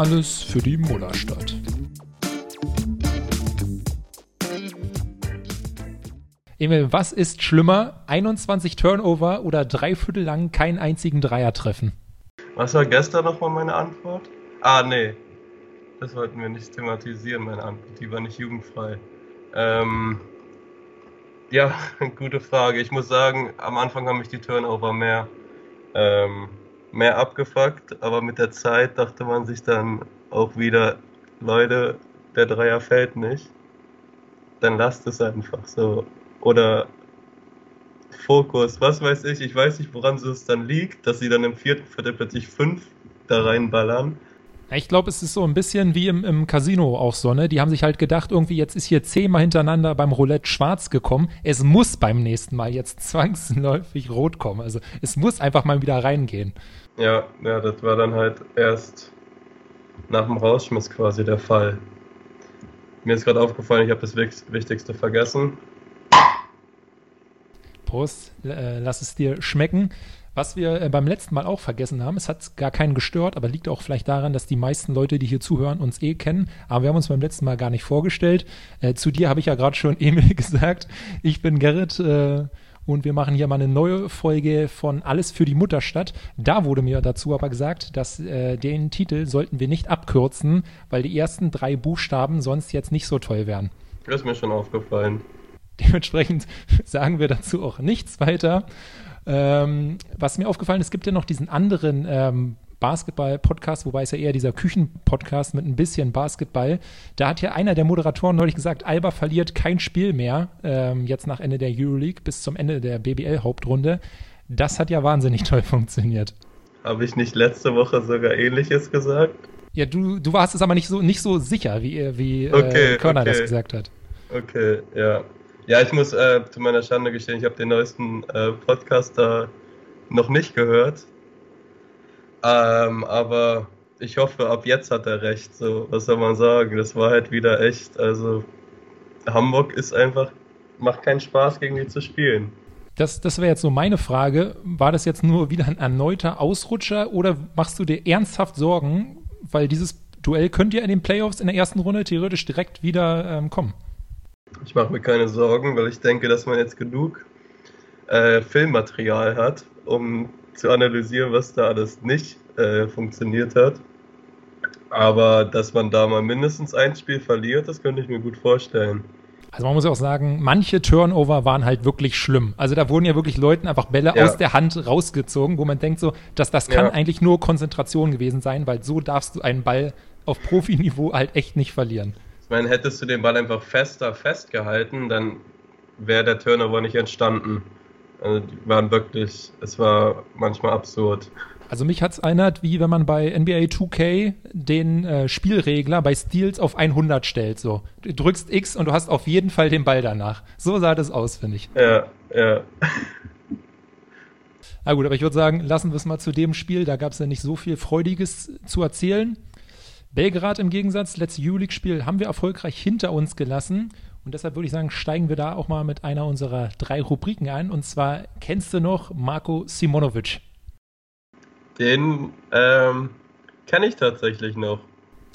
Alles für die Mullerstadt. Emil, was ist schlimmer? 21 Turnover oder drei Viertel lang keinen einzigen Dreier treffen? Was war gestern nochmal meine Antwort? Ah, nee. Das wollten wir nicht thematisieren, meine Antwort. Die war nicht jugendfrei. Ähm, ja, gute Frage. Ich muss sagen, am Anfang haben mich die Turnover mehr, ähm, mehr abgefuckt, aber mit der Zeit dachte man sich dann auch wieder, Leute, der Dreier fällt nicht. Dann lasst es einfach so. Oder Fokus, was weiß ich, ich weiß nicht, woran es dann liegt, dass sie dann im vierten Viertel plötzlich fünf da reinballern. Ich glaube, es ist so ein bisschen wie im, im Casino auch so, ne? Die haben sich halt gedacht, irgendwie jetzt ist hier zehnmal hintereinander beim Roulette schwarz gekommen. Es muss beim nächsten Mal jetzt zwangsläufig rot kommen. Also es muss einfach mal wieder reingehen. Ja, ja, das war dann halt erst nach dem Rausschmiss quasi der Fall. Mir ist gerade aufgefallen, ich habe das Wichtigste vergessen. Prost, äh, lass es dir schmecken. Was wir äh, beim letzten Mal auch vergessen haben, es hat gar keinen gestört, aber liegt auch vielleicht daran, dass die meisten Leute, die hier zuhören, uns eh kennen. Aber wir haben uns beim letzten Mal gar nicht vorgestellt. Äh, zu dir habe ich ja gerade schon Emil gesagt. Ich bin Gerrit äh, und wir machen hier mal eine neue Folge von Alles für die Mutterstadt. Da wurde mir dazu aber gesagt, dass äh, den Titel sollten wir nicht abkürzen, weil die ersten drei Buchstaben sonst jetzt nicht so toll wären. Das ist mir schon aufgefallen. Dementsprechend sagen wir dazu auch nichts weiter. Ähm, was mir aufgefallen ist, es gibt ja noch diesen anderen ähm, Basketball-Podcast, wobei es ja eher dieser Küchen-Podcast mit ein bisschen Basketball. Da hat ja einer der Moderatoren neulich gesagt, Alba verliert kein Spiel mehr, ähm, jetzt nach Ende der Euroleague bis zum Ende der BBL-Hauptrunde. Das hat ja wahnsinnig toll funktioniert. Habe ich nicht letzte Woche sogar ähnliches gesagt? Ja, du, du warst es aber nicht so, nicht so sicher, wie, wie äh, okay, äh, Körner okay. das gesagt hat. Okay, ja. Ja, ich muss äh, zu meiner Schande gestehen, ich habe den neuesten äh, Podcast da noch nicht gehört. Ähm, aber ich hoffe, ab jetzt hat er recht. So, was soll man sagen? Das war halt wieder echt. Also, Hamburg ist einfach, macht keinen Spaß, gegen die zu spielen. Das, das wäre jetzt so meine Frage. War das jetzt nur wieder ein erneuter Ausrutscher oder machst du dir ernsthaft Sorgen, weil dieses Duell könnte ja in den Playoffs in der ersten Runde theoretisch direkt wieder ähm, kommen? Ich mache mir keine Sorgen, weil ich denke, dass man jetzt genug äh, Filmmaterial hat, um zu analysieren, was da alles nicht äh, funktioniert hat. Aber dass man da mal mindestens ein Spiel verliert, das könnte ich mir gut vorstellen. Also man muss ja auch sagen, manche Turnover waren halt wirklich schlimm. Also da wurden ja wirklich Leuten einfach Bälle ja. aus der Hand rausgezogen, wo man denkt so, dass das kann ja. eigentlich nur Konzentration gewesen sein, weil so darfst du einen Ball auf Profiniveau halt echt nicht verlieren. Ich meine, hättest du den Ball einfach fester festgehalten, dann wäre der Turnover nicht entstanden. Also die waren wirklich, es war manchmal absurd. Also mich hat es erinnert, wie wenn man bei NBA 2K den äh, Spielregler bei Steals auf 100 stellt. So, du drückst X und du hast auf jeden Fall den Ball danach. So sah das aus, finde ich. Ja, ja. Na gut, aber ich würde sagen, lassen wir es mal zu dem Spiel. Da gab es ja nicht so viel Freudiges zu erzählen. Belgrad im Gegensatz, letztes Euroleague-Spiel haben wir erfolgreich hinter uns gelassen. Und deshalb würde ich sagen, steigen wir da auch mal mit einer unserer drei Rubriken ein. Und zwar, kennst du noch Marco Simonovic? Den ähm, kenne ich tatsächlich noch.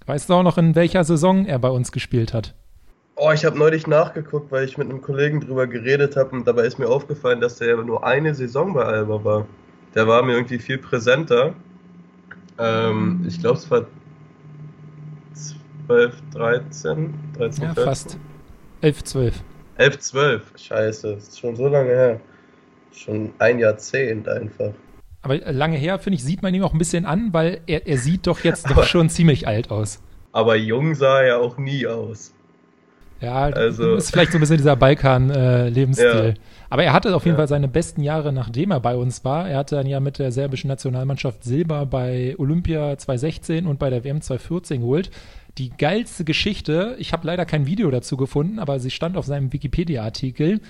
Weißt du auch noch, in welcher Saison er bei uns gespielt hat? Oh, ich habe neulich nachgeguckt, weil ich mit einem Kollegen drüber geredet habe und dabei ist mir aufgefallen, dass der nur eine Saison bei Alba war. Der war mir irgendwie viel präsenter. Ähm, ich glaube, es war 12, 13, 13, Ja, 14. fast. 11, 12. 11, 12. Scheiße, das ist schon so lange her. Schon ein Jahrzehnt einfach. Aber lange her, finde ich, sieht man ihn auch ein bisschen an, weil er, er sieht doch jetzt doch schon ziemlich alt aus. Aber jung sah er auch nie aus. Ja, also, ist vielleicht so ein bisschen dieser Balkan-Lebensstil. Äh, ja. Aber er hatte auf jeden ja. Fall seine besten Jahre, nachdem er bei uns war. Er hatte dann ja mit der serbischen Nationalmannschaft Silber bei Olympia 2016 und bei der WM 2014 geholt die geilste Geschichte, ich habe leider kein Video dazu gefunden, aber sie stand auf seinem Wikipedia-Artikel.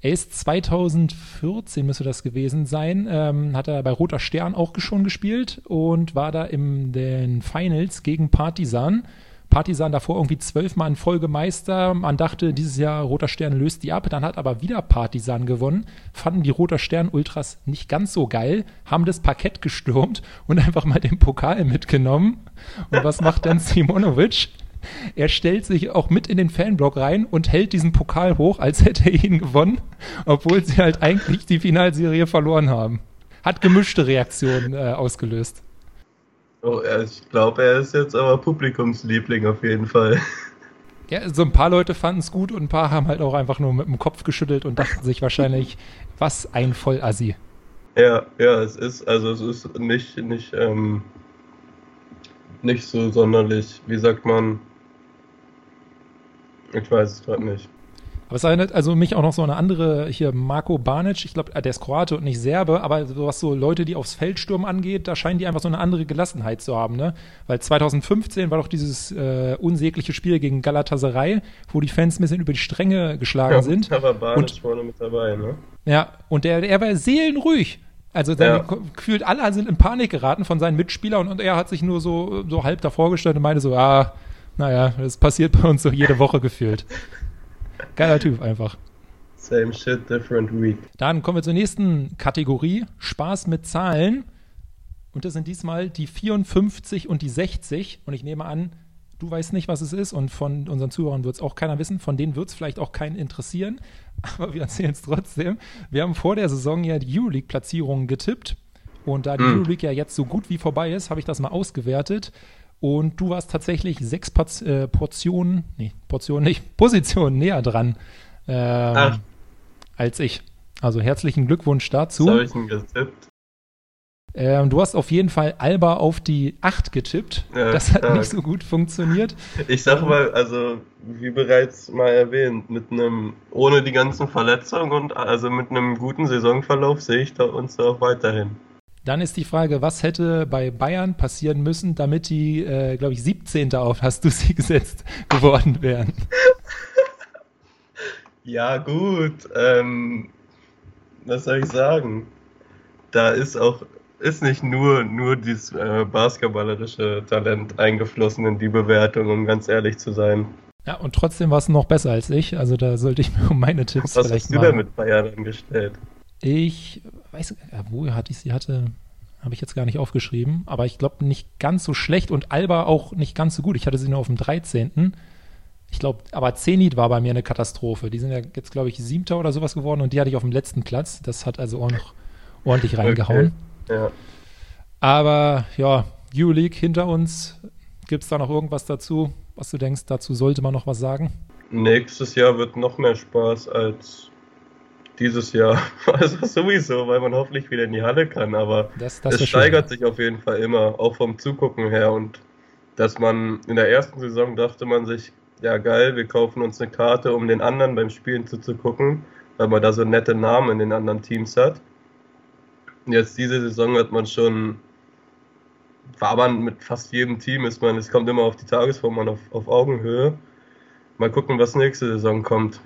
Er ist 2014 müsste das gewesen sein, ähm, hat er bei Roter Stern auch schon gespielt und war da in den Finals gegen Partisan. Partisan davor irgendwie zwölfmal in Folge Meister. Man dachte, dieses Jahr Roter Stern löst die ab. Dann hat aber wieder Partisan gewonnen. Fanden die Roter Stern Ultras nicht ganz so geil, haben das Parkett gestürmt und einfach mal den Pokal mitgenommen. Und was macht dann Simonovic? Er stellt sich auch mit in den Fanblock rein und hält diesen Pokal hoch, als hätte er ihn gewonnen, obwohl sie halt eigentlich die Finalserie verloren haben. Hat gemischte Reaktionen äh, ausgelöst. Oh, ich glaube, er ist jetzt aber Publikumsliebling auf jeden Fall. Ja, so ein paar Leute fanden es gut und ein paar haben halt auch einfach nur mit dem Kopf geschüttelt und dachten sich wahrscheinlich, was ein Vollassi. Ja, ja, es ist, also es ist nicht, nicht, ähm, nicht so sonderlich, wie sagt man, ich weiß es gerade nicht. Aber es erinnert also mich auch noch so eine andere, hier Marco Banic, ich glaube, der ist Kroate und nicht Serbe, aber was so Leute, die aufs Feldsturm angeht, da scheinen die einfach so eine andere Gelassenheit zu haben, ne? Weil 2015 war doch dieses äh, unsägliche Spiel gegen Galatasaray, wo die Fans ein bisschen über die Stränge geschlagen ja, sind. Da war Banic und, vorne mit dabei, ne? Ja, und der, der war seelenruhig. Also ja. gefühlt alle sind in Panik geraten von seinen Mitspielern und, und er hat sich nur so, so halb davor gestellt und meinte so, ah, naja, das passiert bei uns so jede Woche gefühlt. Geiler Typ einfach. Same shit, different week. Dann kommen wir zur nächsten Kategorie: Spaß mit Zahlen. Und das sind diesmal die 54 und die 60. Und ich nehme an, du weißt nicht, was es ist. Und von unseren Zuhörern wird es auch keiner wissen. Von denen wird es vielleicht auch keinen interessieren. Aber wir erzählen es trotzdem. Wir haben vor der Saison ja die Euroleague-Platzierungen getippt. Und da die mm. Euroleague ja jetzt so gut wie vorbei ist, habe ich das mal ausgewertet. Und du warst tatsächlich sechs Porz äh, Portionen, nee, Portionen nicht, Positionen näher dran äh, als ich. Also herzlichen Glückwunsch dazu. Was habe ich denn getippt? Ähm, du hast auf jeden Fall Alba auf die 8 getippt. Ja, das hat stark. nicht so gut funktioniert. Ich sag mal, also wie bereits mal erwähnt, mit einem, ohne die ganzen Verletzungen und also mit einem guten Saisonverlauf sehe ich da uns da auch weiterhin. Dann ist die Frage, was hätte bei Bayern passieren müssen, damit die, äh, glaube ich, 17. auf, hast du sie gesetzt, geworden wären? Ja, gut. Ähm, was soll ich sagen? Da ist auch ist nicht nur, nur dieses äh, basketballerische Talent eingeflossen in die Bewertung, um ganz ehrlich zu sein. Ja, und trotzdem war es noch besser als ich. Also da sollte ich mir um meine Tipps Was vielleicht hast du denn mit Bayern angestellt? Ich weiß, wo hatte ich sie? Hatte, habe ich jetzt gar nicht aufgeschrieben, aber ich glaube nicht ganz so schlecht und Alba auch nicht ganz so gut. Ich hatte sie nur auf dem 13. Ich glaube, aber Zenit war bei mir eine Katastrophe. Die sind ja jetzt, glaube ich, siebter oder sowas geworden und die hatte ich auf dem letzten Platz. Das hat also auch noch ordentlich reingehauen. Okay. Ja. Aber ja, Euroleague hinter uns. Gibt es da noch irgendwas dazu, was du denkst, dazu sollte man noch was sagen? Nächstes Jahr wird noch mehr Spaß als dieses Jahr. Also sowieso, weil man hoffentlich wieder in die Halle kann. Aber das, das es steigert schön. sich auf jeden Fall immer, auch vom Zugucken her. Und dass man in der ersten Saison dachte man sich, ja geil, wir kaufen uns eine Karte, um den anderen beim Spielen zuzugucken, weil man da so nette Namen in den anderen Teams hat. Jetzt diese Saison hat man schon, war man mit fast jedem Team, ist man, es kommt immer auf die Tagesform an, auf, auf Augenhöhe. Mal gucken, was nächste Saison kommt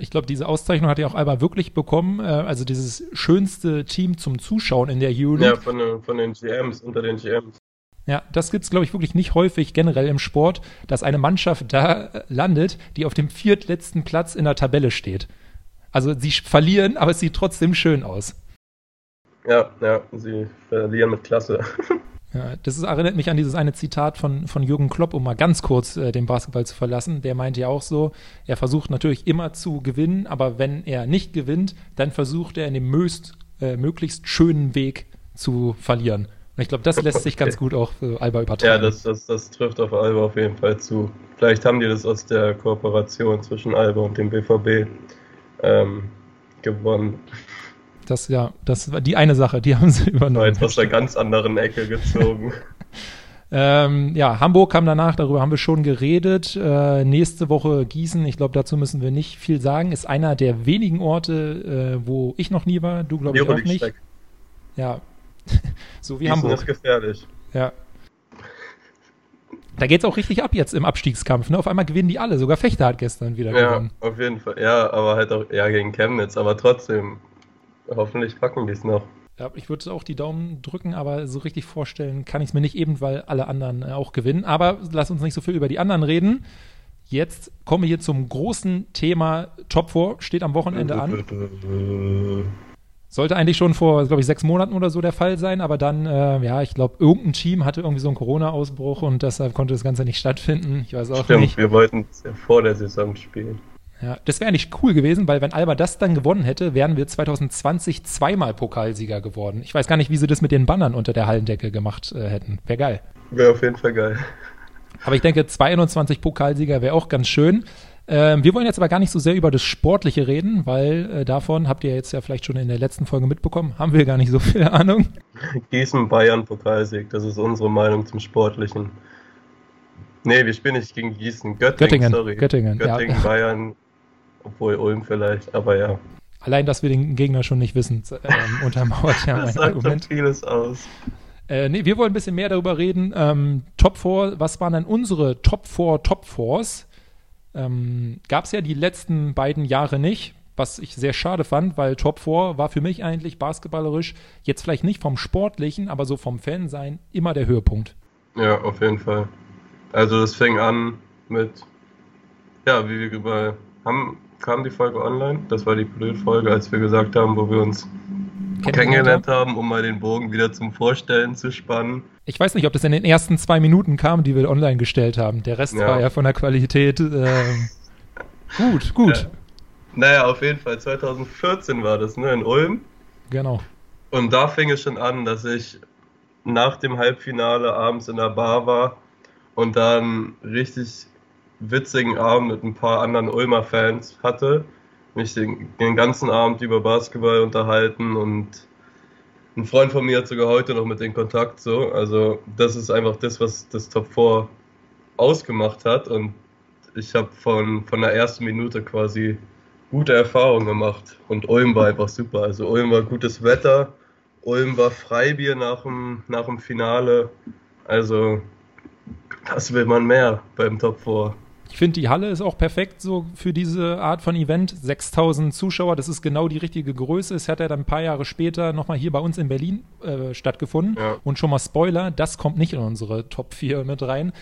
ich glaube, diese Auszeichnung hat ja auch Alba wirklich bekommen. Äh, also dieses schönste Team zum Zuschauen in der Euroleague. Ja, von, den, von den GMs, unter den GMs. Ja, das gibt es, glaube ich, wirklich nicht häufig generell im Sport, dass eine Mannschaft da äh, landet, die auf dem viertletzten Platz in der Tabelle steht. Also sie verlieren, aber es sieht trotzdem schön aus. Ja, ja, sie verlieren mit Klasse. Ja, das ist, erinnert mich an dieses eine Zitat von, von Jürgen Klopp, um mal ganz kurz äh, den Basketball zu verlassen. Der meinte ja auch so, er versucht natürlich immer zu gewinnen, aber wenn er nicht gewinnt, dann versucht er in dem möst, äh, möglichst schönen Weg zu verlieren. Und ich glaube, das lässt sich ganz gut auch für Alba übertragen. Ja, das, das, das trifft auf Alba auf jeden Fall zu. Vielleicht haben die das aus der Kooperation zwischen Alba und dem BVB ähm, gewonnen. Das ja, das war die eine Sache, die haben sie übernommen. Jetzt aus der ganz anderen Ecke gezogen. ähm, ja, Hamburg kam danach, darüber haben wir schon geredet. Äh, nächste Woche Gießen, ich glaube, dazu müssen wir nicht viel sagen, ist einer der wenigen Orte, äh, wo ich noch nie war, du glaube ich auch nicht. Steck. Ja, so wie Gießen Hamburg. ist gefährlich. Ja. Da geht es auch richtig ab jetzt im Abstiegskampf. Ne? Auf einmal gewinnen die alle. Sogar Fechter hat gestern wieder ja, gewonnen. Ja, auf jeden Fall. Ja, aber halt auch ja, gegen Chemnitz. Aber trotzdem, Hoffentlich packen die es noch. Ja, ich würde auch die Daumen drücken, aber so richtig vorstellen kann ich es mir nicht eben, weil alle anderen äh, auch gewinnen. Aber lass uns nicht so viel über die anderen reden. Jetzt kommen wir hier zum großen Thema Top 4, steht am Wochenende an. Sollte eigentlich schon vor, glaube ich, sechs Monaten oder so der Fall sein, aber dann, äh, ja, ich glaube, irgendein Team hatte irgendwie so einen Corona-Ausbruch und deshalb konnte das Ganze nicht stattfinden. Ich weiß auch Stimmt, nicht. wir wollten es ja vor der Saison spielen. Ja, das wäre eigentlich cool gewesen, weil wenn Alba das dann gewonnen hätte, wären wir 2020 zweimal Pokalsieger geworden. Ich weiß gar nicht, wie sie das mit den Bannern unter der Hallendecke gemacht äh, hätten. Wäre geil. Wäre auf jeden Fall geil. Aber ich denke, 21 Pokalsieger wäre auch ganz schön. Ähm, wir wollen jetzt aber gar nicht so sehr über das Sportliche reden, weil äh, davon habt ihr jetzt ja vielleicht schon in der letzten Folge mitbekommen, haben wir gar nicht so viel Ahnung. Gießen, Bayern, Pokalsieg, das ist unsere Meinung zum Sportlichen. Nee, wir spielen nicht gegen Gießen. Göttingen, Göttingen, sorry. Göttingen, ja. Göttingen Bayern, obwohl Ulm vielleicht, aber ja. Allein, dass wir den Gegner schon nicht wissen, ähm, untermauert ja mein das sagt schon Argument. vieles aus. Äh, nee, wir wollen ein bisschen mehr darüber reden. Ähm, Top 4, was waren denn unsere Top 4 Top 4s? Ähm, Gab es ja die letzten beiden Jahre nicht, was ich sehr schade fand, weil Top 4 war für mich eigentlich basketballerisch jetzt vielleicht nicht vom Sportlichen, aber so vom Fansein immer der Höhepunkt. Ja, auf jeden Fall. Also das fing an mit, ja, wie wir über, haben, kam die Folge online? Das war die Blöd-Folge, als wir gesagt haben, wo wir uns kennengelernt haben, um mal den Bogen wieder zum Vorstellen zu spannen. Ich weiß nicht, ob das in den ersten zwei Minuten kam, die wir online gestellt haben. Der Rest Ja. war ja von der Qualität ähm, gut, gut. Ja. Naja, auf jeden Fall, 2014 war das, ne, in Ulm. Genau. Und da fing es schon an, dass ich nach dem Halbfinale abends in der Bar war und dann richtig witzigen Abend mit ein paar anderen Ulmer Fans hatte. Mich den, den ganzen Abend über Basketball unterhalten und ein Freund von mir hat sogar heute noch mit in Kontakt so. Also das ist einfach das, was das Top 4 ausgemacht hat und ich habe von, von der ersten Minute quasi gute Erfahrungen gemacht und Ulm war einfach super. Also Ulm war gutes Wetter, Ulm war Freibier nach dem, nach dem Finale. Also was will man mehr beim Top 4? Ich finde, die Halle ist auch perfekt so für diese Art von Event. 6000 Zuschauer, das ist genau die richtige Größe. Es hat ja dann ein paar Jahre später nochmal hier bei uns in Berlin äh, stattgefunden. Ja. Und schon mal Spoiler, das kommt nicht in unsere Top 4 mit rein.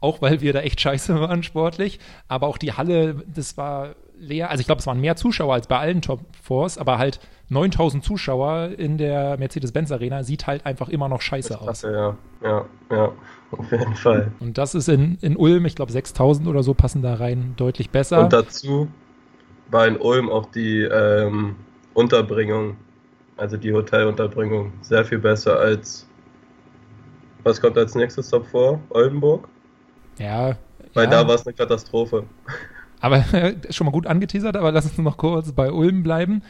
Auch weil wir da echt scheiße waren sportlich. Aber auch die Halle, das war leer. Also ich glaube, es waren mehr Zuschauer als bei allen Top 4s, aber halt 9000 Zuschauer in der Mercedes-Benz Arena sieht halt einfach immer noch scheiße aus. Klasse, ja. Ja, ja, auf jeden Fall. Und das ist in, in Ulm, ich glaube 6000 oder so passen da rein deutlich besser. Und dazu war in Ulm auch die ähm, Unterbringung, also die Hotelunterbringung, sehr viel besser als. Was kommt als nächstes Top vor? Oldenburg? ja, Weil ja. da war es eine Katastrophe. Aber schon mal gut angeteasert, aber lass uns noch kurz bei Ulm bleiben.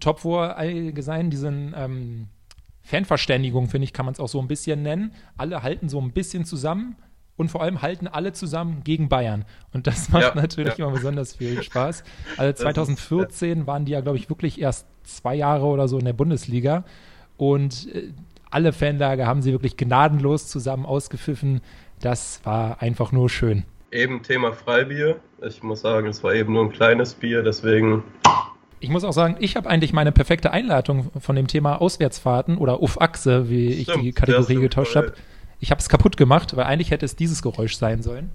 Top 4 allgemein, diesen ähm, Fanverständigung, finde ich, kann man es auch so ein bisschen nennen. Alle halten so ein bisschen zusammen und vor allem halten alle zusammen gegen Bayern. Und das macht Ja, natürlich ja. immer besonders viel Spaß. Also ist, 2014 waren die ja, glaube ich, wirklich erst zwei Jahre oder so in der Bundesliga. Und äh, alle Fanlager haben sie wirklich gnadenlos zusammen ausgepfiffen. Das war einfach nur schön. Eben Thema Freibier. Ich muss sagen, es war eben nur ein kleines Bier, deswegen. Ich muss auch sagen, ich habe eigentlich meine perfekte Einleitung von dem Thema Auswärtsfahrten oder Uff-Achse, wie ich Stimmt, die Kategorie getauscht habe. Ich habe es kaputt gemacht, weil eigentlich hätte es dieses Geräusch sein sollen.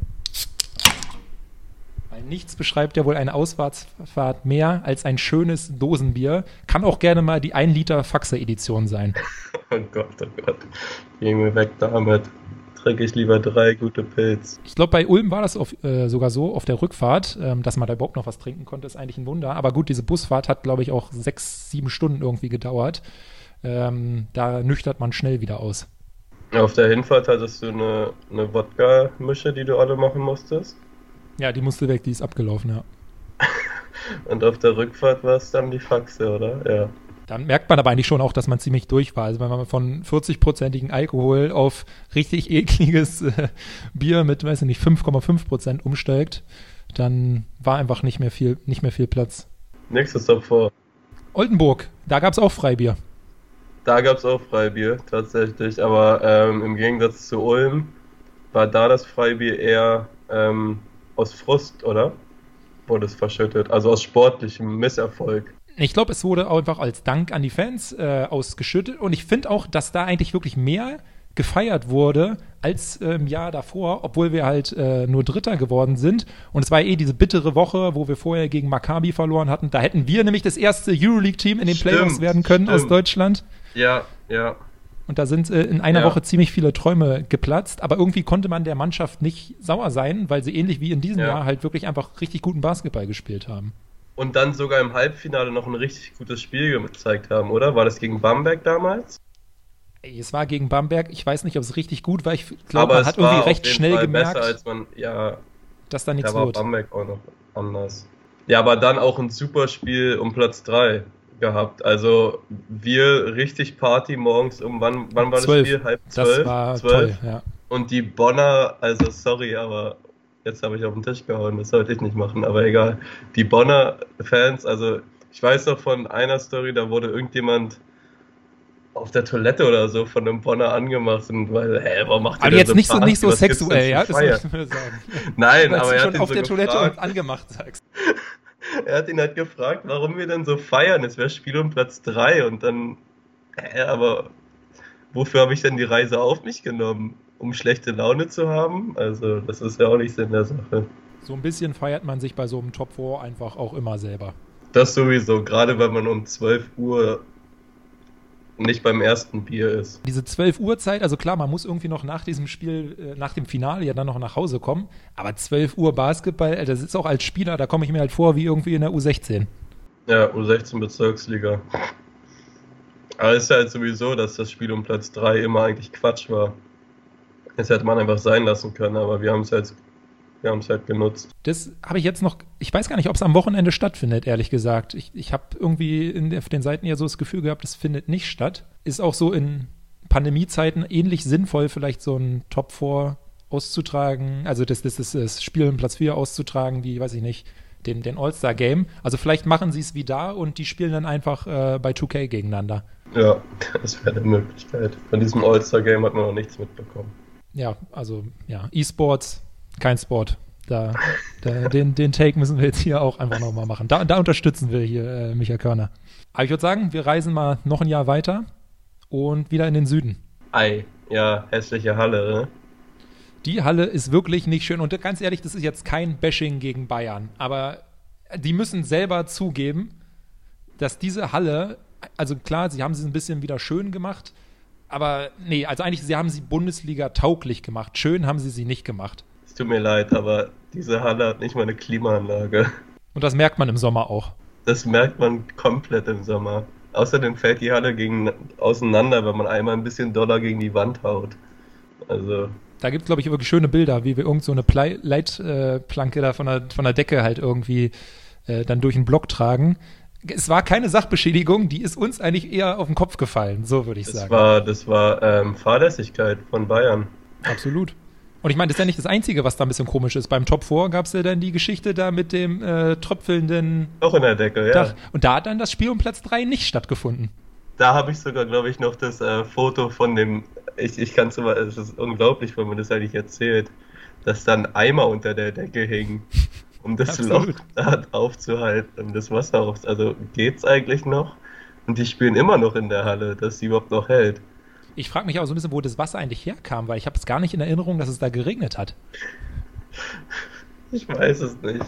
Weil nichts beschreibt ja wohl eine Auswärtsfahrt mehr als ein schönes Dosenbier. Kann auch gerne mal die 1 Liter Faxe-Edition sein. Oh Gott, oh Gott. Geh mir weg damit. Trinke ich lieber drei gute Pilz. Ich glaube, bei Ulm war das auf, äh, sogar so auf der Rückfahrt, ähm, dass man da überhaupt noch was trinken konnte, ist eigentlich ein Wunder. Aber gut, diese Busfahrt hat, glaube ich, auch sechs, sieben Stunden irgendwie gedauert. Ähm, da nüchtert man schnell wieder aus. Auf der Hinfahrt hattest du eine, eine Wodka-Mische, die du alle machen musstest. Ja, die musste weg, die ist abgelaufen, ja. Und auf der Rückfahrt war es dann die Faxe, oder? Ja. Dann merkt man aber eigentlich schon auch, dass man ziemlich durch war. Also wenn man von 40-prozentigen Alkohol auf richtig ekliges äh, Bier mit, weiß ich nicht, 5,5 Prozent umsteigt, dann war einfach nicht mehr viel, nicht mehr viel Platz. Nächstes Top vor. Oldenburg, da gab es auch Freibier. Da gab es auch Freibier, tatsächlich. Aber ähm, im Gegensatz zu Ulm war da das Freibier eher ähm, aus Frust, oder? Wurde es verschüttet. Also aus sportlichem Misserfolg. Ich glaube, es wurde einfach als Dank an die Fans äh, ausgeschüttet und ich finde auch, dass da eigentlich wirklich mehr gefeiert wurde als im Jahr davor, obwohl wir halt äh, nur Dritter geworden sind. Und es war eh diese bittere Woche, wo wir vorher gegen Maccabi verloren hatten. Da hätten wir nämlich das erste Euroleague-Team in den stimmt, Playoffs werden können stimmt. aus Deutschland. Ja, ja. Und da sind äh, in einer ja. Woche ziemlich viele Träume geplatzt. Aber irgendwie konnte man der Mannschaft nicht sauer sein, weil sie ähnlich wie in diesem ja. Jahr halt wirklich einfach richtig guten Basketball gespielt haben und dann sogar im Halbfinale noch ein richtig gutes Spiel gezeigt haben, oder? War das gegen Bamberg damals? Es war gegen Bamberg. Ich weiß nicht, ob es richtig gut war. Ich glaube, man hat irgendwie recht schnell Fall gemerkt, besser, als man, ja, dass da nichts da war wird. Bamberg auch noch anders. Ja, aber dann auch ein super Spiel um Platz 3 gehabt. Also wir richtig Party morgens um wann, wann war 12. das Spiel? Halb zwölf? Das war 12. toll, ja. Und die Bonner, also sorry, aber Jetzt habe ich auf den Tisch gehauen, das sollte ich nicht machen, aber egal. Die Bonner Fans, also ich weiß noch von einer Story, da wurde irgendjemand auf der Toilette oder so von einem Bonner angemacht und weil, hä, warum macht ihr aber jetzt so nicht so nicht so sexuell, ja? Das möchte ich sagen. Nein, aber er hat schon auf so der gefragt, Toilette und angemacht sagst. er hat ihn halt gefragt, warum wir denn so feiern. Es wäre Spiel um Platz 3 und dann, hä, aber wofür habe ich denn die Reise auf mich genommen? Um schlechte Laune zu haben. Also das ist ja auch nicht Sinn der Sache. So ein bisschen feiert man sich bei so einem Top 4 einfach auch immer selber. Das sowieso, gerade wenn man um 12 Uhr nicht beim ersten Bier ist. Diese 12 Uhr Zeit, also klar, man muss irgendwie noch nach diesem Spiel, äh, nach dem Finale ja dann noch nach Hause kommen, aber 12 Uhr Basketball, das ist auch als Spieler, da komme ich mir halt vor wie irgendwie in der U16. Ja, U16 Bezirksliga. Aber es ist halt sowieso, dass das Spiel um Platz 3 immer eigentlich Quatsch war. Das hätte man einfach sein lassen können, aber wir haben es halt, wir haben es halt genutzt. Das habe ich jetzt noch, ich weiß gar nicht, ob es am Wochenende stattfindet, ehrlich gesagt. Ich, ich habe irgendwie in, auf den Seiten ja so das Gefühl gehabt, es findet nicht statt. Ist auch so in Pandemiezeiten ähnlich sinnvoll, vielleicht so ein Top 4 auszutragen, also das, das, das, das Spiel in Platz 4 auszutragen, wie, weiß ich nicht, den, den All-Star-Game. Also vielleicht machen sie es wie da und die spielen dann einfach äh, bei 2K gegeneinander. Ja, das wäre eine Möglichkeit. Von diesem All-Star-Game hat man noch nichts mitbekommen ja, also ja, E-Sports, kein Sport. Da, da, den, den Take müssen wir jetzt hier auch einfach nochmal machen. Da, da unterstützen wir hier äh, Michael Körner. Aber ich würde sagen, wir reisen mal noch ein Jahr weiter und wieder in den Süden. Ei, ja, hässliche Halle, ne? Die Halle ist wirklich nicht schön. Und ganz ehrlich, das ist jetzt kein Bashing gegen Bayern. Aber die müssen selber zugeben, dass diese Halle, also klar, sie haben sie ein bisschen wieder schön gemacht, aber nee, also eigentlich, sie haben sie Bundesliga tauglich gemacht. Schön haben sie sie nicht gemacht. Es tut mir leid, aber diese Halle hat nicht mal eine Klimaanlage. Und das merkt man im Sommer auch. Das merkt man komplett im Sommer. Außerdem fällt die Halle gegen, auseinander, wenn man einmal ein bisschen doller gegen die Wand haut. Also. Da gibt es, glaube ich, wirklich schöne Bilder, wie wir irgend so eine Leitplanke da von der, von der Decke halt irgendwie äh, dann durch den Block tragen es war keine Sachbeschädigung, die ist uns eigentlich eher auf den Kopf gefallen, so würde ich das sagen. War, das war ähm, Fahrlässigkeit von Bayern. Absolut. Und ich meine, das ist ja nicht das Einzige, was da ein bisschen komisch ist. Beim Top 4 gab es ja dann die Geschichte da mit dem äh, tröpfelnden Auch in der Decke, ja. Dach. Und da hat dann das Spiel um Platz 3 nicht stattgefunden. Da habe ich sogar, glaube ich, noch das äh, Foto von dem, ich, ich kann es immer, es ist unglaublich, wenn man das eigentlich erzählt, dass dann Eimer unter der Decke hing um das Absolut. Loch da aufzuhalten, um das Wasser auf. Also geht's eigentlich noch? Und die spielen immer noch in der Halle, dass sie überhaupt noch hält. Ich frage mich auch so ein bisschen, wo das Wasser eigentlich herkam, weil ich habe es gar nicht in Erinnerung, dass es da geregnet hat. Ich weiß es nicht.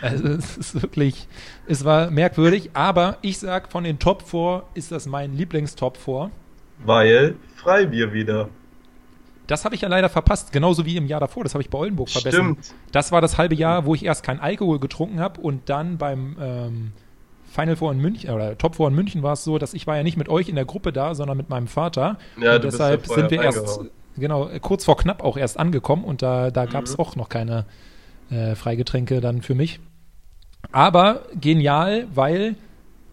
Also es ist wirklich, es war merkwürdig, aber ich sag, von den Top 4 ist das mein Lieblingstop 4. Weil Freibier wieder. Das habe ich ja leider verpasst, genauso wie im Jahr davor. Das habe ich bei Oldenburg vergessen. Stimmt. Das war das halbe Jahr, wo ich erst kein Alkohol getrunken habe und dann beim ähm, Final Four in München oder Top Four in München war es so, dass ich war ja nicht mit euch in der Gruppe da, sondern mit meinem Vater. Ja, und deshalb sind wir erst genau kurz vor knapp auch erst angekommen und da, da gab es mhm. auch noch keine äh, Freigetränke dann für mich. Aber genial, weil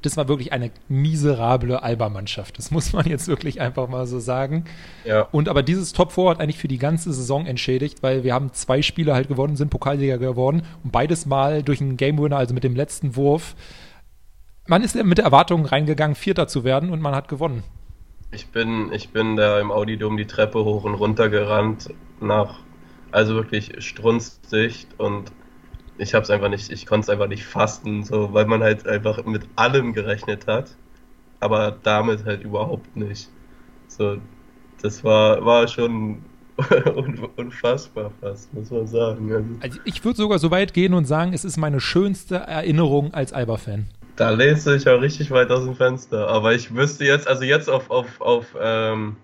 das war wirklich eine miserable Alba-Mannschaft. Das muss man jetzt wirklich einfach mal so sagen. Ja. Und aber dieses Top 4 hat eigentlich für die ganze Saison entschädigt, weil wir haben zwei Spiele halt gewonnen, sind Pokalsieger geworden und beides Mal durch einen Game Winner, also mit dem letzten Wurf. Man ist mit der Erwartung reingegangen, Vierter zu werden und man hat gewonnen. Ich bin, ich bin da im Audidom die Treppe hoch und runter gerannt nach, also wirklich strunzdicht und ich habe es einfach nicht, ich konnte es einfach nicht fasten, so, weil man halt einfach mit allem gerechnet hat, aber damit halt überhaupt nicht. So, das war, war schon unfassbar fast, muss man sagen. Also, also ich würde sogar so weit gehen und sagen, es ist meine schönste Erinnerung als Alba-Fan. Da du dich ja richtig weit aus dem Fenster. Aber ich wüsste jetzt, also jetzt auf, auf, auf, ähm,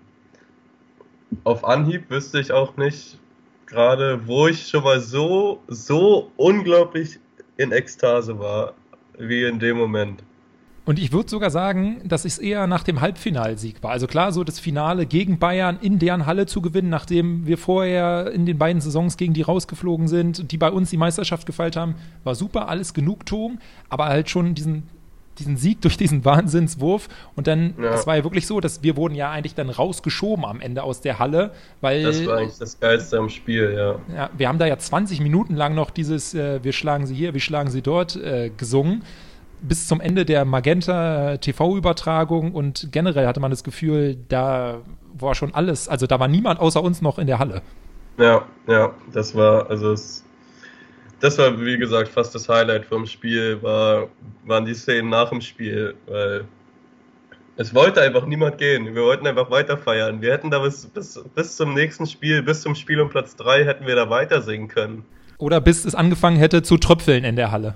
auf Anhieb wüsste ich auch nicht gerade, wo ich schon mal so, so unglaublich in Ekstase war, wie in dem Moment. Und ich würde sogar sagen, dass es eher nach dem Halbfinalsieg war. Also klar, so das Finale gegen Bayern in deren Halle zu gewinnen, nachdem wir vorher in den beiden Saisons gegen die rausgeflogen sind, die bei uns die Meisterschaft gefeilt haben, war super, alles Genugtuung, aber halt schon diesen diesen Sieg durch diesen Wahnsinnswurf. Und dann, ja. das war ja wirklich so, dass wir wurden ja eigentlich dann rausgeschoben am Ende aus der Halle, weil. Das war eigentlich das Geilste am Spiel, ja. Ja, wir haben da ja 20 Minuten lang noch dieses äh, Wir schlagen sie hier, wir schlagen sie dort äh, gesungen bis zum Ende der Magenta TV-Übertragung und generell hatte man das Gefühl, da war schon alles, also da war niemand außer uns noch in der Halle. Ja, ja, das war, also es, das war wie gesagt fast das Highlight vom Spiel, war, waren die Szenen nach dem Spiel, weil es wollte einfach niemand gehen. Wir wollten einfach weiter feiern. Wir hätten da bis, bis, bis zum nächsten Spiel, bis zum Spiel um Platz 3 hätten wir da weiter singen können. Oder bis es angefangen hätte zu tröpfeln in der Halle.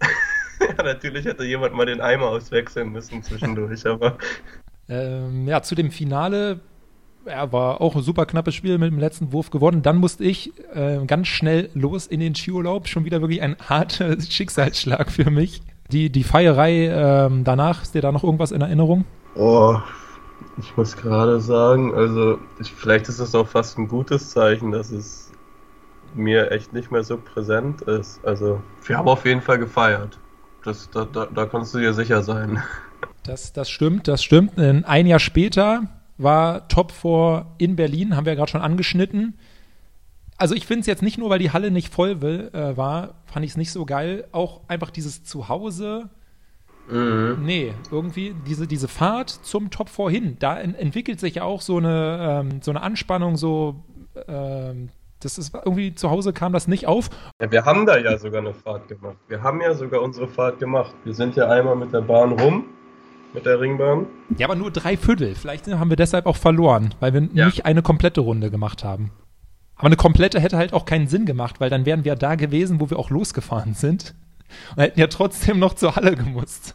ja, natürlich hätte jemand mal den Eimer auswechseln müssen zwischendurch, aber. Ähm, ja, zu dem Finale ja, war auch ein super knappes Spiel mit dem letzten Wurf gewonnen. Dann musste ich äh, ganz schnell los in den Skiurlaub. Schon wieder wirklich ein harter Schicksalsschlag für mich. Die, die Feierei ähm, danach, ist dir da noch irgendwas in Erinnerung? Oh, ich muss gerade sagen, also ich, vielleicht ist das auch fast ein gutes Zeichen, dass es mir echt nicht mehr so präsent ist. Also wir haben auf jeden Fall gefeiert. Das, da, da, da kannst du dir sicher sein. Das, das stimmt, das stimmt. Ein Jahr später war Top 4 in Berlin, haben wir ja gerade schon angeschnitten. Also ich finde es jetzt nicht nur, weil die Halle nicht voll will, äh, war, fand ich es nicht so geil. Auch einfach dieses Zuhause. Mhm. Nee, irgendwie diese, diese Fahrt zum Top 4 hin, da en entwickelt sich ja auch so eine, ähm, so eine Anspannung, so ähm, das ist irgendwie zu Hause kam das nicht auf. Ja, wir haben da ja sogar eine Fahrt gemacht. Wir haben ja sogar unsere Fahrt gemacht. Wir sind ja einmal mit der Bahn rum, mit der Ringbahn. Ja, aber nur drei Viertel. Vielleicht haben wir deshalb auch verloren, weil wir ja. nicht eine komplette Runde gemacht haben. Aber eine komplette hätte halt auch keinen Sinn gemacht, weil dann wären wir da gewesen, wo wir auch losgefahren sind. Und hätten ja trotzdem noch zur Halle gemusst.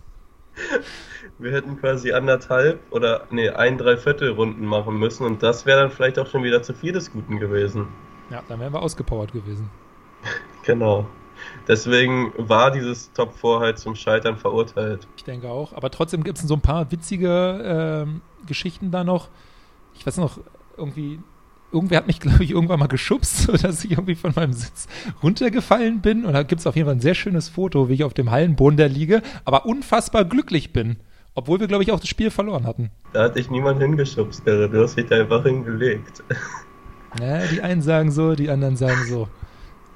Wir hätten quasi anderthalb oder nee, ein Dreiviertel Runden machen müssen und das wäre dann vielleicht auch schon wieder zu viel des Guten gewesen. Ja, dann wären wir ausgepowert gewesen. genau. Deswegen war dieses Top 4 halt zum Scheitern verurteilt. Ich denke auch. Aber trotzdem gibt es so ein paar witzige ähm, Geschichten da noch. Ich weiß noch, irgendwie, irgendwer hat mich, glaube ich, irgendwann mal geschubst, sodass ich irgendwie von meinem Sitz runtergefallen bin. Und da gibt es auf jeden Fall ein sehr schönes Foto, wie ich auf dem Hallenboden da liege, aber unfassbar glücklich bin. Obwohl wir, glaube ich, auch das Spiel verloren hatten. Da hat dich niemand hingeschubst, Du hast dich da einfach hingelegt. Ja, die einen sagen so, die anderen sagen so.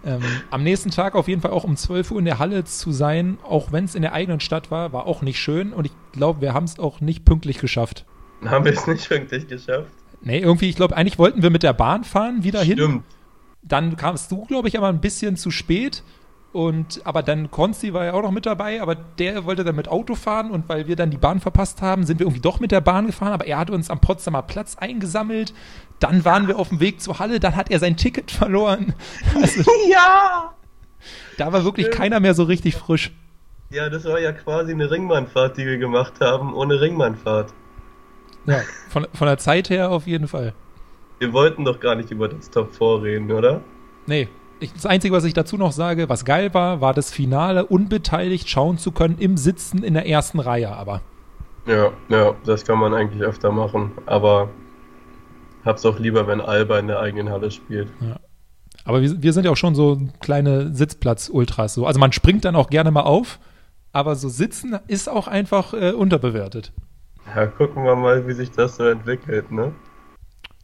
Ähm, am nächsten Tag auf jeden Fall auch um 12 Uhr in der Halle zu sein, auch wenn es in der eigenen Stadt war, war auch nicht schön und ich glaube, wir haben es auch nicht pünktlich geschafft. Haben wir es nicht pünktlich geschafft? Nee, irgendwie, ich glaube, eigentlich wollten wir mit der Bahn fahren, wieder Stimmt. hin. Dann kamst du, glaube ich, aber ein bisschen zu spät. Und aber dann Konsti war ja auch noch mit dabei, aber der wollte dann mit Auto fahren und weil wir dann die Bahn verpasst haben, sind wir irgendwie doch mit der Bahn gefahren, aber er hat uns am Potsdamer Platz eingesammelt. Dann waren wir auf dem Weg zur Halle, dann hat er sein Ticket verloren. Also, ja! Da war wirklich keiner mehr so richtig frisch. Ja, das war ja quasi eine Ringbahnfahrt, die wir gemacht haben, ohne Ringbahnfahrt. Ja, von, von der Zeit her auf jeden Fall. Wir wollten doch gar nicht über das Top 4 reden, oder? Nee, ich, das Einzige, was ich dazu noch sage, was geil war, war das Finale unbeteiligt schauen zu können im Sitzen in der ersten Reihe, aber. Ja, ja, das kann man eigentlich öfter machen, aber hab's auch lieber, wenn Alba in der eigenen Halle spielt. Ja. Aber wir, wir sind ja auch schon so kleine Sitzplatz-Ultras. So. Also man springt dann auch gerne mal auf, aber so sitzen ist auch einfach äh, unterbewertet. Ja, gucken wir mal, wie sich das so entwickelt, ne?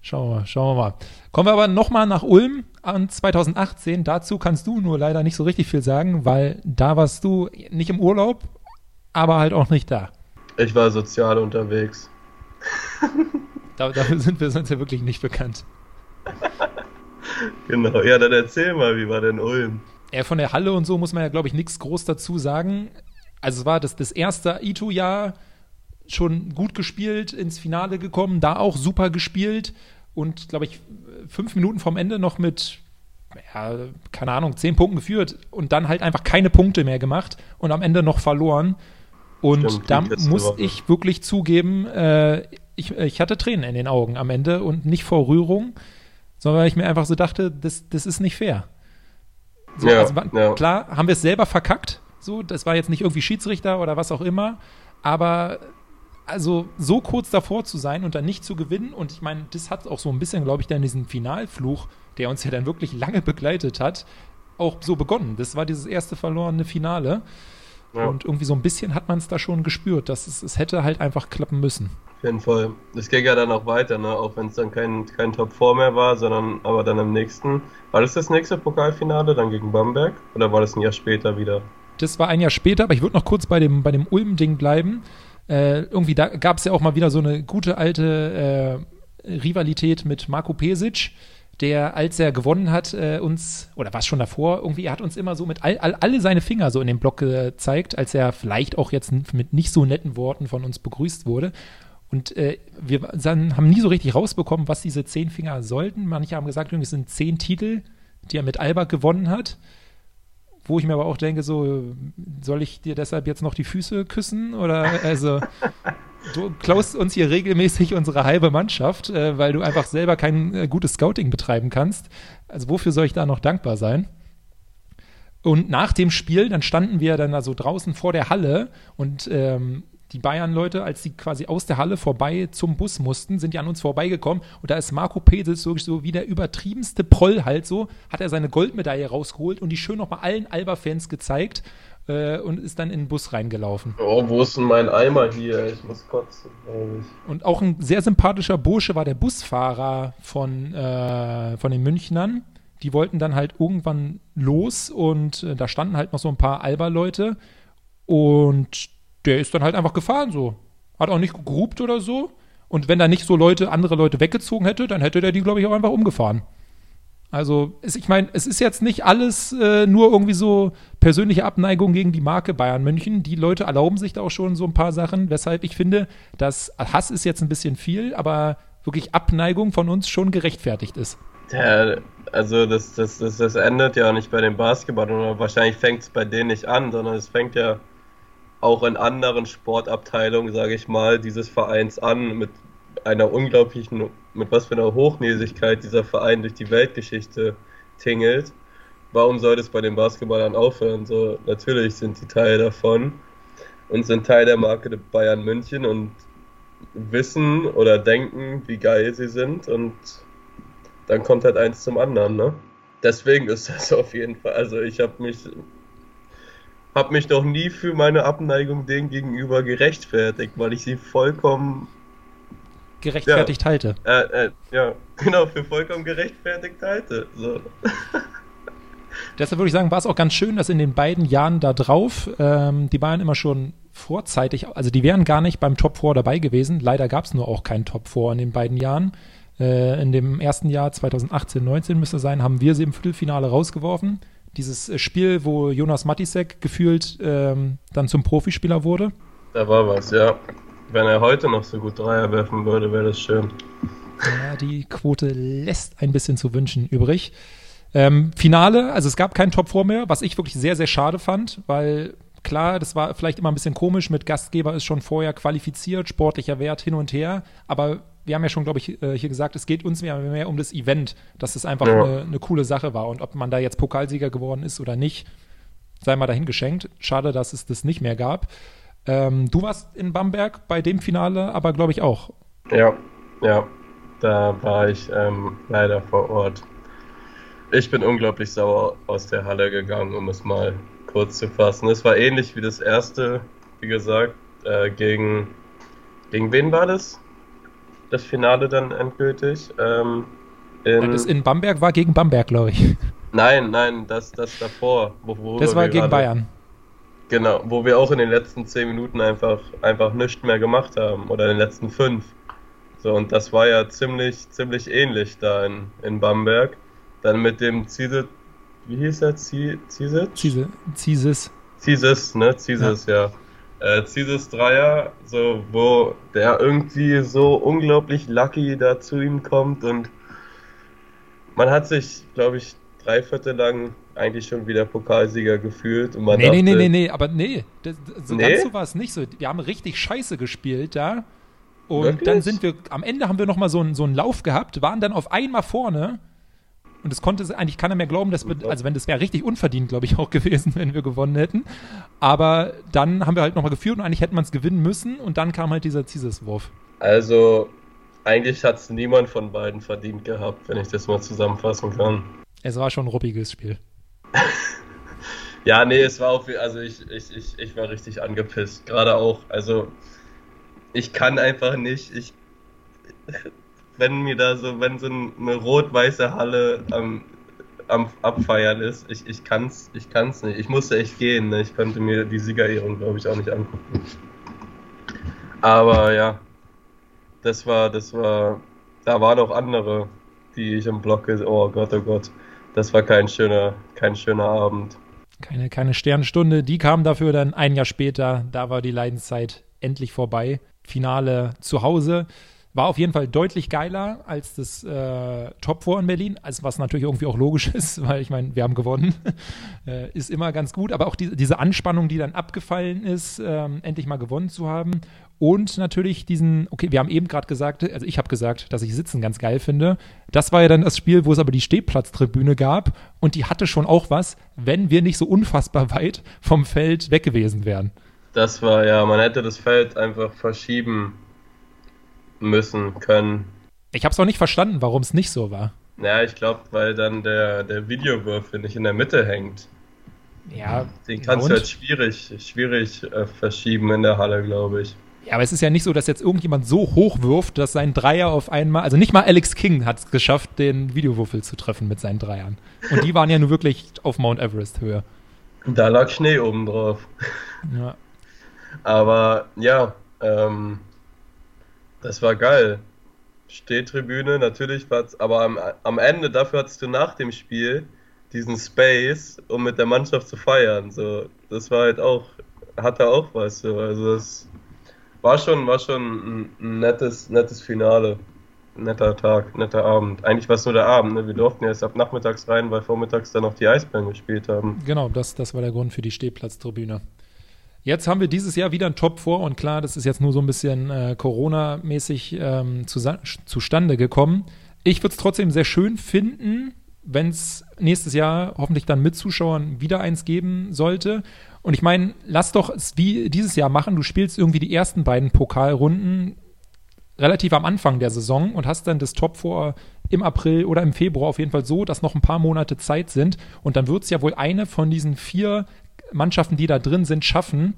Schauen wir mal, schauen wir mal. Kommen wir aber nochmal nach Ulm an 2018. Dazu kannst du nur leider nicht so richtig viel sagen, weil da warst du nicht im Urlaub, aber halt auch nicht da. Ich war sozial unterwegs. da, dafür sind wir sonst ja wirklich nicht bekannt. genau, ja, dann erzähl mal, wie war denn Ulm? Ja, von der Halle und so muss man ja, glaube ich, nichts groß dazu sagen. Also es war das, das erste Ito-Jahr schon gut gespielt, ins Finale gekommen, da auch super gespielt und, glaube ich, fünf Minuten vom Ende noch mit, ja, keine Ahnung, zehn Punkten geführt und dann halt einfach keine Punkte mehr gemacht und am Ende noch verloren. Und Stimmt, da muss Woche. ich wirklich zugeben, äh, ich, ich hatte Tränen in den Augen am Ende und nicht vor Rührung, sondern weil ich mir einfach so dachte, das, das ist nicht fair. So, ja, also, ja. Klar, haben wir es selber verkackt, so, das war jetzt nicht irgendwie Schiedsrichter oder was auch immer, aber also so kurz davor zu sein und dann nicht zu gewinnen und ich meine, das hat auch so ein bisschen, glaube ich, dann diesen Finalfluch, der uns ja dann wirklich lange begleitet hat, auch so begonnen. Das war dieses erste verlorene Finale. Ja. Und irgendwie so ein bisschen hat man es da schon gespürt, dass es, es hätte halt einfach klappen müssen. Auf jeden Fall. Das ging ja dann auch weiter, ne? auch wenn es dann kein, kein Top 4 mehr war, sondern aber dann im nächsten. War das das nächste Pokalfinale dann gegen Bamberg oder war das ein Jahr später wieder? Das war ein Jahr später, aber ich würde noch kurz bei dem, bei dem Ulm-Ding bleiben. Äh, irgendwie da gab es ja auch mal wieder so eine gute alte äh, Rivalität mit Marco Pesic der, als er gewonnen hat, äh, uns, oder was schon davor, irgendwie, er hat uns immer so mit all, all, alle seine Finger so in den Block gezeigt, als er vielleicht auch jetzt mit nicht so netten Worten von uns begrüßt wurde. Und äh, wir dann haben nie so richtig rausbekommen, was diese zehn Finger sollten. Manche haben gesagt, es sind zehn Titel, die er mit Albert gewonnen hat. Wo ich mir aber auch denke, so, soll ich dir deshalb jetzt noch die Füße küssen? Oder also du klaust uns hier regelmäßig unsere halbe Mannschaft, äh, weil du einfach selber kein äh, gutes Scouting betreiben kannst. Also wofür soll ich da noch dankbar sein? Und nach dem Spiel, dann standen wir dann also draußen vor der Halle und ähm, die Bayern-Leute, als sie quasi aus der Halle vorbei zum Bus mussten, sind die an uns vorbeigekommen und da ist Marco Pesels wirklich so wie der übertriebenste Proll halt so, hat er seine Goldmedaille rausgeholt und die schön nochmal allen Alba-Fans gezeigt äh, und ist dann in den Bus reingelaufen. Oh, wo ist denn mein Eimer hier? Ich muss kotzen, glaube ich. Und auch ein sehr sympathischer Bursche war der Busfahrer von, äh, von den Münchnern. Die wollten dann halt irgendwann los und äh, da standen halt noch so ein paar Alba-Leute und der ist dann halt einfach gefahren so. Hat auch nicht gerupt oder so. Und wenn da nicht so Leute, andere Leute weggezogen hätte, dann hätte der die, glaube ich, auch einfach umgefahren. Also, es, ich meine, es ist jetzt nicht alles äh, nur irgendwie so persönliche Abneigung gegen die Marke Bayern München. Die Leute erlauben sich da auch schon so ein paar Sachen, weshalb ich finde, dass Hass ist jetzt ein bisschen viel, aber wirklich Abneigung von uns schon gerechtfertigt ist. Ja, also das, das, das, das endet ja nicht bei den Basketballern wahrscheinlich fängt es bei denen nicht an, sondern es fängt ja auch in anderen Sportabteilungen, sage ich mal, dieses Vereins an mit einer unglaublichen mit was für einer Hochnäsigkeit dieser Verein durch die Weltgeschichte tingelt. Warum soll das bei den Basketballern aufhören? So, natürlich sind die Teil davon und sind Teil der Marke Bayern München und wissen oder denken, wie geil sie sind und dann kommt halt eins zum anderen, ne? Deswegen ist das auf jeden Fall, also ich habe mich habe mich doch nie für meine Abneigung denen gegenüber gerechtfertigt, weil ich sie vollkommen gerechtfertigt ja. halte. Äh, äh, ja, genau, für vollkommen gerechtfertigt halte. So. Deshalb würde ich sagen, war es auch ganz schön, dass in den beiden Jahren da drauf ähm, die Bayern immer schon vorzeitig, also die wären gar nicht beim Top 4 dabei gewesen. Leider gab es nur auch keinen Top 4 in den beiden Jahren. Äh, in dem ersten Jahr 2018, 19 müsste sein, haben wir sie im Viertelfinale rausgeworfen. Dieses äh, Spiel, wo Jonas Matisek gefühlt ähm, dann zum Profispieler wurde. Da war was, ja. Wenn er heute noch so gut Dreier werfen würde, wäre das schön. Ja, die Quote lässt ein bisschen zu wünschen übrig. Ähm, Finale, also es gab keinen Top 4 mehr, was ich wirklich sehr, sehr schade fand, weil klar, das war vielleicht immer ein bisschen komisch, mit Gastgeber ist schon vorher qualifiziert, sportlicher Wert hin und her, aber wir haben ja schon, glaube ich, äh, hier gesagt, es geht uns mehr, mehr um das Event, dass es einfach ja. eine, eine, coole Sache war und ob man da jetzt Pokalsieger geworden ist oder nicht, sei mal dahin geschenkt. Schade, dass es das nicht mehr gab. Ähm, du warst in Bamberg bei dem Finale, aber glaube ich auch. Ja, ja, da war ich ähm, leider vor Ort. Ich bin unglaublich sauer aus der Halle gegangen, um es mal kurz zu fassen. Es war ähnlich wie das erste, wie gesagt, äh, gegen, gegen wen war das? Das Finale dann endgültig. Ähm, in, das in Bamberg war gegen Bamberg, glaube ich. Nein, nein, das, das davor. Wo, das war gegen Bayern. Genau, wo wir auch in den letzten zehn Minuten einfach, einfach nichts mehr gemacht haben oder in den letzten fünf. So, und das war ja ziemlich, ziemlich ähnlich da in, in Bamberg. Dann mit dem Ziele, wie hieß er? Zisis? Zisis. Zisis, ne? Zisis, ja. ja. Äh, Zisis Dreier, so, wo der irgendwie so unglaublich lucky da zu ihm kommt und man hat sich, glaube ich, drei Viertel lang eigentlich schon wieder Pokalsieger gefühlt. Und man nee, dachte, nee, nee, nee, nee, aber nee, das, so nee? ganz so war es nicht so. Wir haben richtig scheiße gespielt da. Und Wirklich? dann sind wir, am Ende haben wir nochmal so, einen, so einen Lauf gehabt, waren dann auf einmal vorne. Und es konnte eigentlich keiner mehr glauben, dass wir, also wenn das wäre richtig unverdient, glaube ich, auch gewesen, wenn wir gewonnen hätten. Aber dann haben wir halt nochmal geführt und eigentlich hätte man es gewinnen müssen und dann kam halt dieser Zieses-Wurf. Also, eigentlich hat es niemand von beiden verdient gehabt, wenn ich das mal zusammenfassen kann. Es war schon ein ruppiges Spiel. ja, nee, es war auch, also ich, ich, ich, ich war richtig angepisst. Gerade auch, also ich kann einfach nicht, ich, wenn mir da so, wenn so eine rot-weiße Halle am, am Abfeiern ist, ich, ich kann's, ich kann's nicht. Ich musste echt gehen, ne? ich konnte mir die Siegerehrung, glaube ich, auch nicht angucken. Aber ja, das war, das war, da waren auch andere, die ich im Block, oh Gott, oh Gott das war kein schöner, kein schöner Abend. Keine, keine Sternenstunde. Die kam dafür dann ein Jahr später. Da war die Leidenszeit endlich vorbei. Finale zu Hause. War auf jeden Fall deutlich geiler als das äh, Top 4 in Berlin, also was natürlich irgendwie auch logisch ist, weil ich meine, wir haben gewonnen. äh, ist immer ganz gut, aber auch die, diese Anspannung, die dann abgefallen ist, ähm, endlich mal gewonnen zu haben. Und natürlich diesen, okay, wir haben eben gerade gesagt, also ich habe gesagt, dass ich Sitzen ganz geil finde. Das war ja dann das Spiel, wo es aber die Stehplatztribüne gab und die hatte schon auch was, wenn wir nicht so unfassbar weit vom Feld weg gewesen wären. Das war ja, man hätte das Feld einfach verschieben müssen können. Ich habe es auch nicht verstanden, warum es nicht so war. Ja, ich glaube, weil dann der, der Videowürfel nicht in der Mitte hängt. Ja. Den kannst du halt schwierig, schwierig äh, verschieben in der Halle, glaube ich. Ja, aber es ist ja nicht so, dass jetzt irgendjemand so hoch wirft, dass sein Dreier auf einmal, also nicht mal Alex King hat es geschafft, den Videowürfel zu treffen mit seinen Dreiern. Und die waren ja nur wirklich auf Mount Everest Höhe. Da lag Schnee oben drauf. Ja. Aber ja, ähm, das war geil. Stehtribüne, natürlich war's, aber am, am Ende, dafür hattest du nach dem Spiel diesen Space, um mit der Mannschaft zu feiern. So, das war halt auch, hatte auch was. So. Also das war schon, war schon ein nettes, nettes Finale. Netter Tag, netter Abend. Eigentlich war es nur der Abend, ne? Wir durften erst ab nachmittags rein, weil vormittags dann noch die Eisbären gespielt haben. Genau, das, das war der Grund für die Stehplatztribüne. Jetzt haben wir dieses Jahr wieder ein Top vor und klar, das ist jetzt nur so ein bisschen äh, Corona-mäßig ähm, zu, zustande gekommen. Ich würde es trotzdem sehr schön finden, wenn es nächstes Jahr hoffentlich dann mit Zuschauern wieder eins geben sollte. Und ich meine, lass doch es wie dieses Jahr machen. Du spielst irgendwie die ersten beiden Pokalrunden relativ am Anfang der Saison und hast dann das Top vor im April oder im Februar auf jeden Fall so, dass noch ein paar Monate Zeit sind. Und dann wird es ja wohl eine von diesen vier Mannschaften, die da drin sind, schaffen,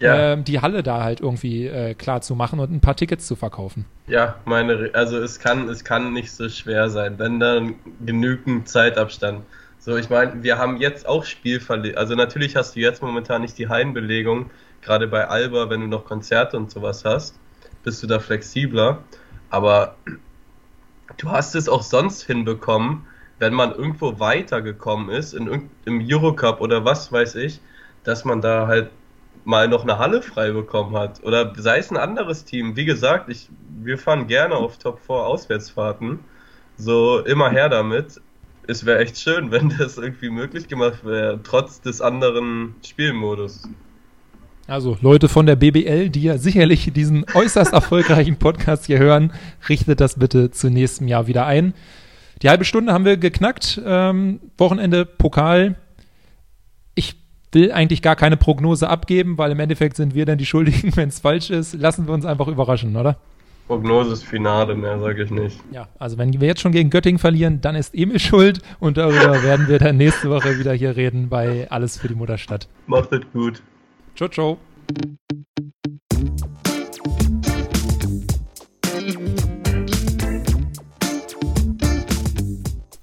ja. äh, die Halle da halt irgendwie äh, klar zu machen und ein paar Tickets zu verkaufen. Ja, meine, also es kann, es kann nicht so schwer sein, wenn dann genügend Zeitabstand. So, ich meine, wir haben jetzt auch Spielverlegung. Also natürlich hast du jetzt momentan nicht die Hallenbelegung, gerade bei Alba, wenn du noch Konzerte und sowas hast, bist du da flexibler. Aber du hast es auch sonst hinbekommen, wenn man irgendwo weitergekommen ist, in, im Eurocup oder was weiß ich, dass man da halt mal noch eine Halle frei bekommen hat. Oder sei es ein anderes Team. Wie gesagt, ich, wir fahren gerne auf Top 4 Auswärtsfahrten. So immer her damit. Es wäre echt schön, wenn das irgendwie möglich gemacht wäre, trotz des anderen Spielmodus. Also Leute von der BBL, die ja sicherlich diesen äußerst erfolgreichen Podcast hier hören, richtet das bitte zu nächstem Jahr wieder ein. Die halbe Stunde haben wir geknackt. Ähm, Wochenende Pokal. Ich will eigentlich gar keine Prognose abgeben, weil im Endeffekt sind wir dann die Schuldigen, wenn es falsch ist. Lassen wir uns einfach überraschen, oder? Prognose ist Finale, mehr sage ich nicht. Ja, also wenn wir jetzt schon gegen Göttingen verlieren, dann ist Emil schuld und darüber werden wir dann nächste Woche wieder hier reden bei Alles für die Mutterstadt. Macht es gut. Ciao, ciao.